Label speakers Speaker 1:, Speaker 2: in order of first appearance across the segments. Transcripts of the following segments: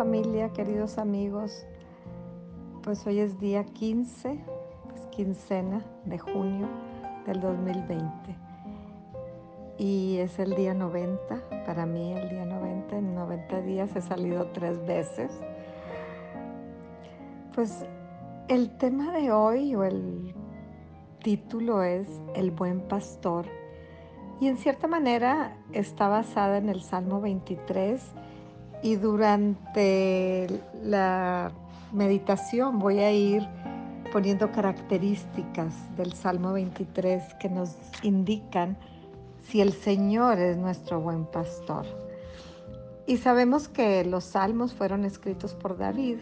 Speaker 1: familia, queridos amigos. Pues hoy es día 15, es quincena de junio del 2020. Y es el día 90, para mí el día 90, en 90 días he salido tres veces. Pues el tema de hoy o el título es El buen pastor. Y en cierta manera está basada en el Salmo 23 y durante la meditación voy a ir poniendo características del Salmo 23 que nos indican si el Señor es nuestro buen pastor. Y sabemos que los salmos fueron escritos por David,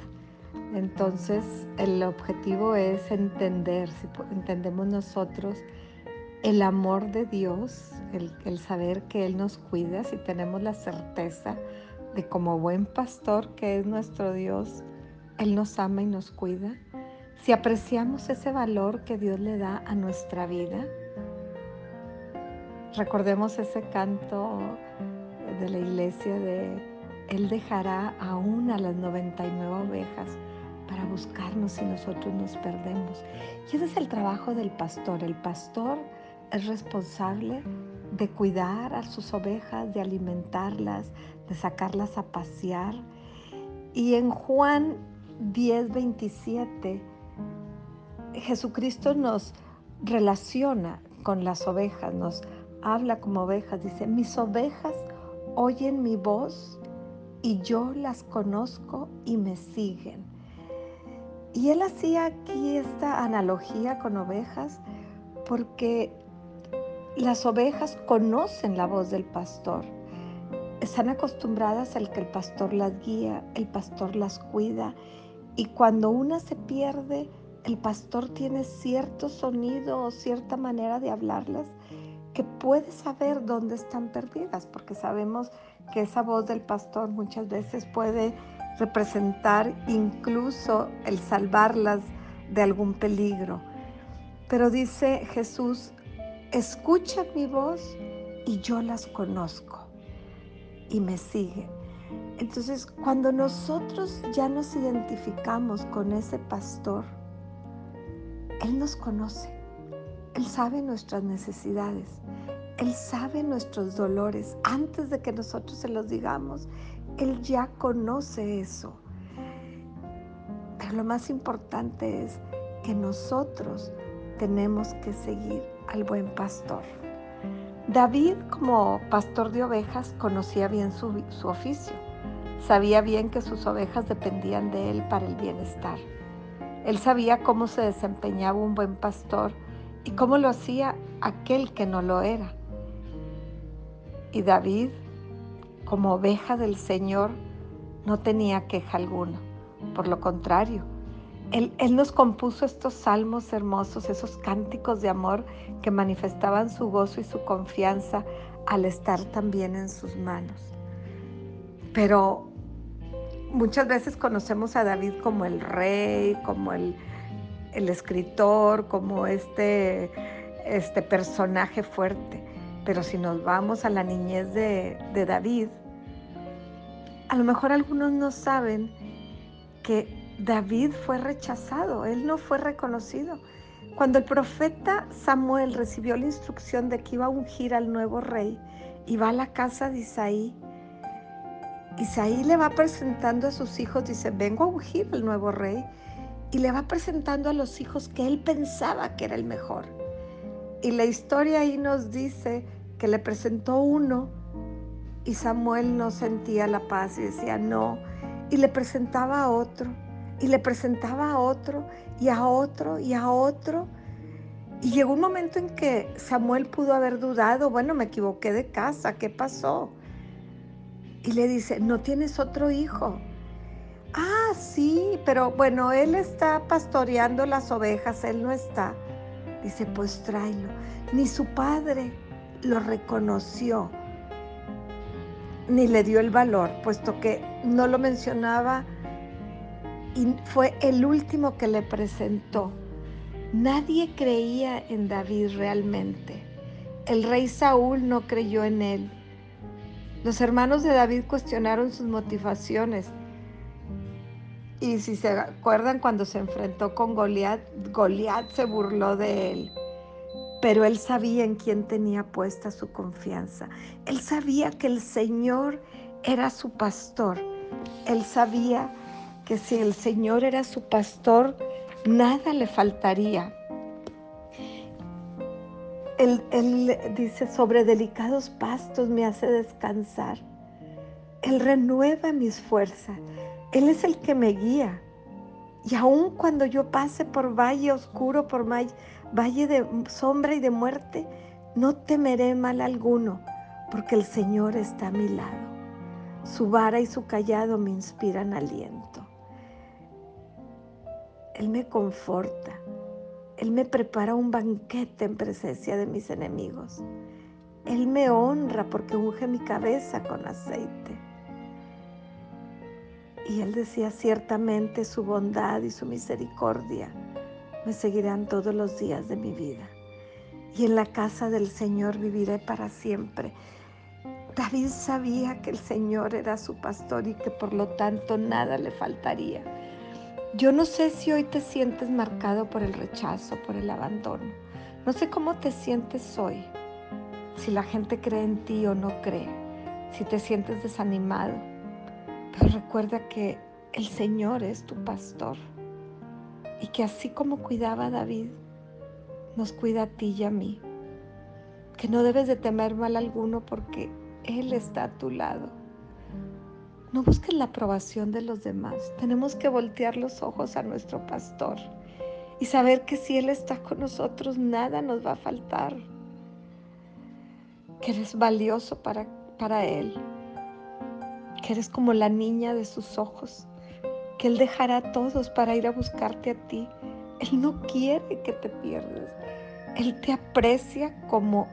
Speaker 1: entonces el objetivo es entender, si entendemos nosotros el amor de Dios, el, el saber que Él nos cuida, si tenemos la certeza de como buen pastor que es nuestro Dios, Él nos ama y nos cuida, si apreciamos ese valor que Dios le da a nuestra vida, recordemos ese canto de la iglesia de Él dejará aún a las 99 ovejas para buscarnos si nosotros nos perdemos. Y ese es el trabajo del pastor. El pastor es responsable de cuidar a sus ovejas, de alimentarlas, de sacarlas a pasear. Y en Juan 10, 27, Jesucristo nos relaciona con las ovejas, nos habla como ovejas, dice, mis ovejas oyen mi voz y yo las conozco y me siguen. Y él hacía aquí esta analogía con ovejas porque las ovejas conocen la voz del pastor. Están acostumbradas al que el pastor las guía, el pastor las cuida. Y cuando una se pierde, el pastor tiene cierto sonido o cierta manera de hablarlas que puede saber dónde están perdidas, porque sabemos que esa voz del pastor muchas veces puede representar incluso el salvarlas de algún peligro. Pero dice Jesús, escuchan mi voz y yo las conozco y me siguen. Entonces, cuando nosotros ya nos identificamos con ese pastor, Él nos conoce, Él sabe nuestras necesidades, Él sabe nuestros dolores. Antes de que nosotros se los digamos, Él ya conoce eso. Pero lo más importante es que nosotros tenemos que seguir al buen pastor. David, como pastor de ovejas, conocía bien su, su, oficio. Sabía bien que sus ovejas dependían de él para el bienestar. Él sabía cómo se desempeñaba un buen pastor y cómo lo hacía aquel que no lo era. Y David, como oveja del Señor, no tenía queja alguna. Por lo contrario, él, nos compuso estos salmos hermosos, esos cánticos de amor que manifestaban su gozo y su confianza al estar también en sus manos. Pero muchas veces conocemos a David como el rey, como el, escritor, como este, este personaje fuerte. Pero si nos vamos a la niñez de, de David, a lo mejor algunos no saben que David fue rechazado, él no fue reconocido. Cuando el profeta Samuel recibió la instrucción de que iba a ungir al nuevo rey y va a la casa de Isaí, Isaí le va presentando a sus hijos, dice, vengo a ungir al nuevo rey, y le va presentando a los hijos que él pensaba que era el mejor. Y la historia ahí nos dice que le presentó uno y Samuel no sentía la paz y decía no, y le presentaba a otro y le presentaba a otro y a otro y a otro. Y llegó un momento en que Samuel pudo haber dudado, bueno, me equivoqué de casa, ¿qué pasó? Y le dice, ¿no tienes otro hijo? Ah, sí, pero bueno, él está pastoreando las ovejas, él no está. Dice, pues tráelo. Ni su padre lo reconoció, ni le dio el valor, puesto que no lo mencionaba y fue el último que le presentó. Nadie creía en David realmente. El rey Saúl no creyó en él. Los hermanos de David cuestionaron sus motivaciones, Y si se acuerdan cuando se enfrentó con Goliat, Goliat se burló de él. Pero él sabía en quién tenía puesta su confianza. Él sabía que el Señor era su pastor. Él sabía que si el Señor era su pastor, nada le faltaría. Él, él, dice, sobre delicados pastos me hace descansar. Él renueva mis fuerzas. Él es el que me guía. Y aun cuando yo pase por valle oscuro, por valle de sombra y de muerte, no temeré mal alguno, porque el Señor está a mi lado. Su vara y su callado me inspiran aliento. Él me conforta. Él me prepara un banquete en presencia de mis enemigos. Él me honra porque unge mi cabeza con aceite. Y él decía, ciertamente su bondad y su misericordia me seguirán todos los días de mi vida. Y en la casa del Señor viviré para siempre. David sabía que el Señor era su pastor y que por lo tanto nada le faltaría. Yo no sé si hoy te sientes marcado por el rechazo, por el abandono. No sé cómo te sientes hoy, si la gente cree en ti o no cree, si te sientes desanimado pero recuerda que el Señor es tu pastor y que así como cuidaba a David, nos cuida a ti y a mí. Que no debes de temer mal alguno porque Él está a tu lado. No busques la aprobación de los demás. Tenemos que voltear los ojos a nuestro pastor y saber que si Él está con nosotros, nada nos va a faltar. Que eres valioso para, para Él que eres como la niña de sus ojos, que Él dejará a todos para ir a buscarte a ti. Él no quiere que te pierdas. Él te aprecia como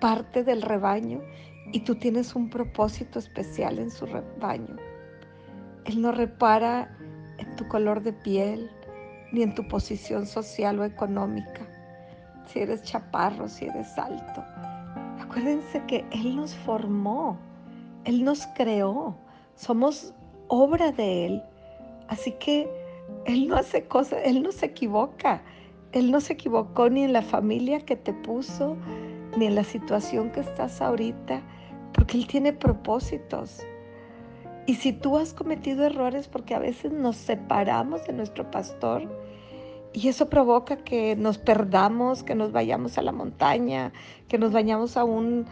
Speaker 1: parte del rebaño y tú tienes un propósito especial en su rebaño. Él no repara en tu color de piel ni en tu posición social o económica, si eres chaparro, si eres alto. Acuérdense que Él nos formó, Él nos creó somos obra de Él. Así que Él no hace cosas, Él no se equivoca. Él no se equivocó ni en la familia que te puso, ni en la situación que estás ahorita, porque Él tiene propósitos. Y si tú has cometido errores porque a veces nos separamos de nuestro pastor y eso provoca que nos perdamos, que nos vayamos a la montaña, que nos vayamos a un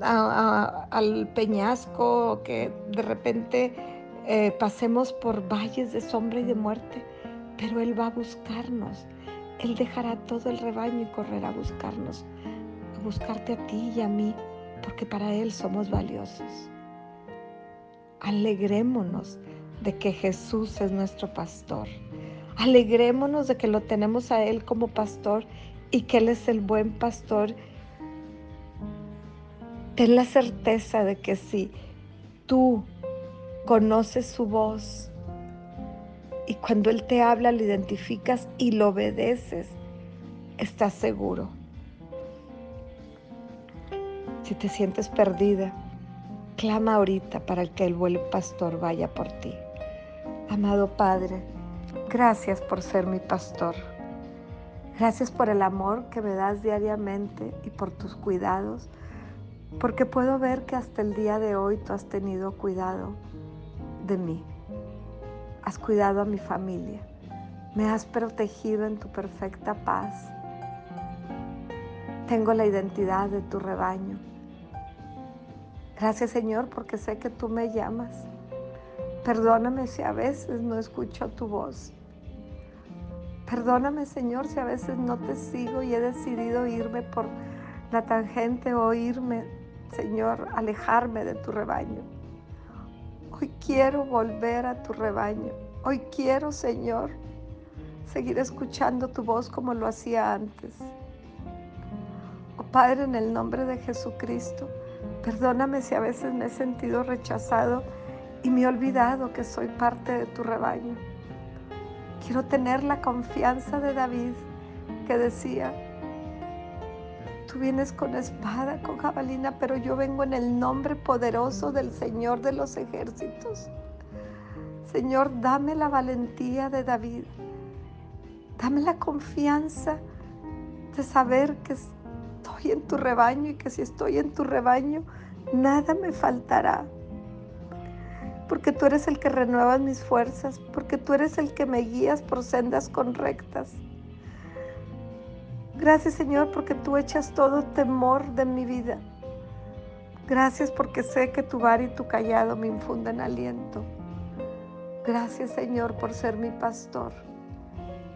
Speaker 1: al peñasco, que de repente eh, pasemos por valles de sombra y de muerte, pero Él va a buscarnos. Él dejará todo el rebaño y correrá a buscarnos, a buscarte a ti y a mí, porque para Él somos valiosos. Alegrémonos de que Jesús es nuestro pastor. Alegrémonos de que lo tenemos a Él como pastor y que Él es el buen pastor Ten la certeza de que si tú conoces su voz y cuando Él te habla lo identificas y lo obedeces, estás seguro. Si te sientes perdida, clama ahorita para que el buen pastor vaya por ti. Amado Padre, gracias por ser mi pastor. Gracias por el amor que me das diariamente y por tus cuidados porque puedo ver que hasta el día de hoy tú has tenido cuidado de mí, has cuidado a mi familia, me has protegido en tu perfecta paz. Tengo la identidad de tu rebaño. Gracias Señor porque sé que tú me llamas. Perdóname si a veces no escucho tu voz. Perdóname Señor si a veces no te sigo y he decidido irme por la tangente o irme Señor, alejarme de tu rebaño. Hoy quiero volver a tu rebaño. Hoy quiero, Señor, seguir escuchando tu voz como lo hacía antes. Oh Padre, en el nombre de Jesucristo, perdóname si a veces me he sentido rechazado y me he olvidado que soy parte de tu rebaño. Quiero tener la confianza de David que decía, Tú vienes con espada, con jabalina, pero yo vengo en el nombre poderoso del Señor de los ejércitos. Señor, dame la valentía de David. Dame la confianza de saber que estoy en tu rebaño y que si estoy en tu rebaño, nada me faltará. Porque tú eres el que renuevas mis fuerzas, porque tú eres el que me guías por sendas correctas. Gracias Señor porque tú echas todo temor de mi vida. Gracias porque sé que tu bar y tu callado me infunden aliento. Gracias Señor por ser mi pastor.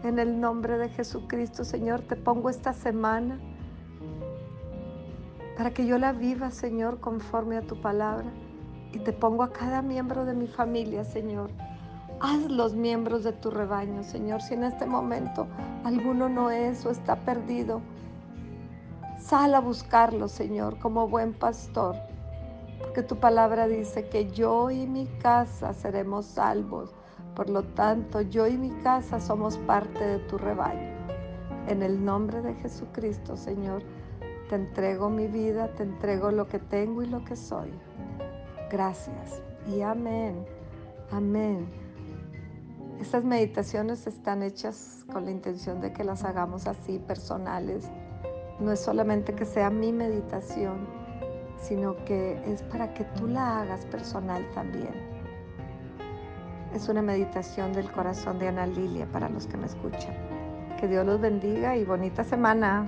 Speaker 1: En el nombre de Jesucristo, Señor, te pongo esta semana para que yo la viva, Señor, conforme a tu palabra. Y te pongo a cada miembro de mi familia, Señor. Haz los miembros de tu rebaño, Señor. Si en este momento alguno no es o está perdido, sal a buscarlo, Señor, como buen pastor. Porque tu palabra dice que yo y mi casa seremos salvos. Por lo tanto, yo y mi casa somos parte de tu rebaño. En el nombre de Jesucristo, Señor, te entrego mi vida, te entrego lo que tengo y lo que soy. Gracias y amén. Amén. Estas meditaciones están hechas con la intención de que las hagamos así, personales. No es solamente que sea mi meditación, sino que es para que tú la hagas personal también. Es una meditación del corazón de Ana Lilia para los que me escuchan. Que Dios los bendiga y bonita semana.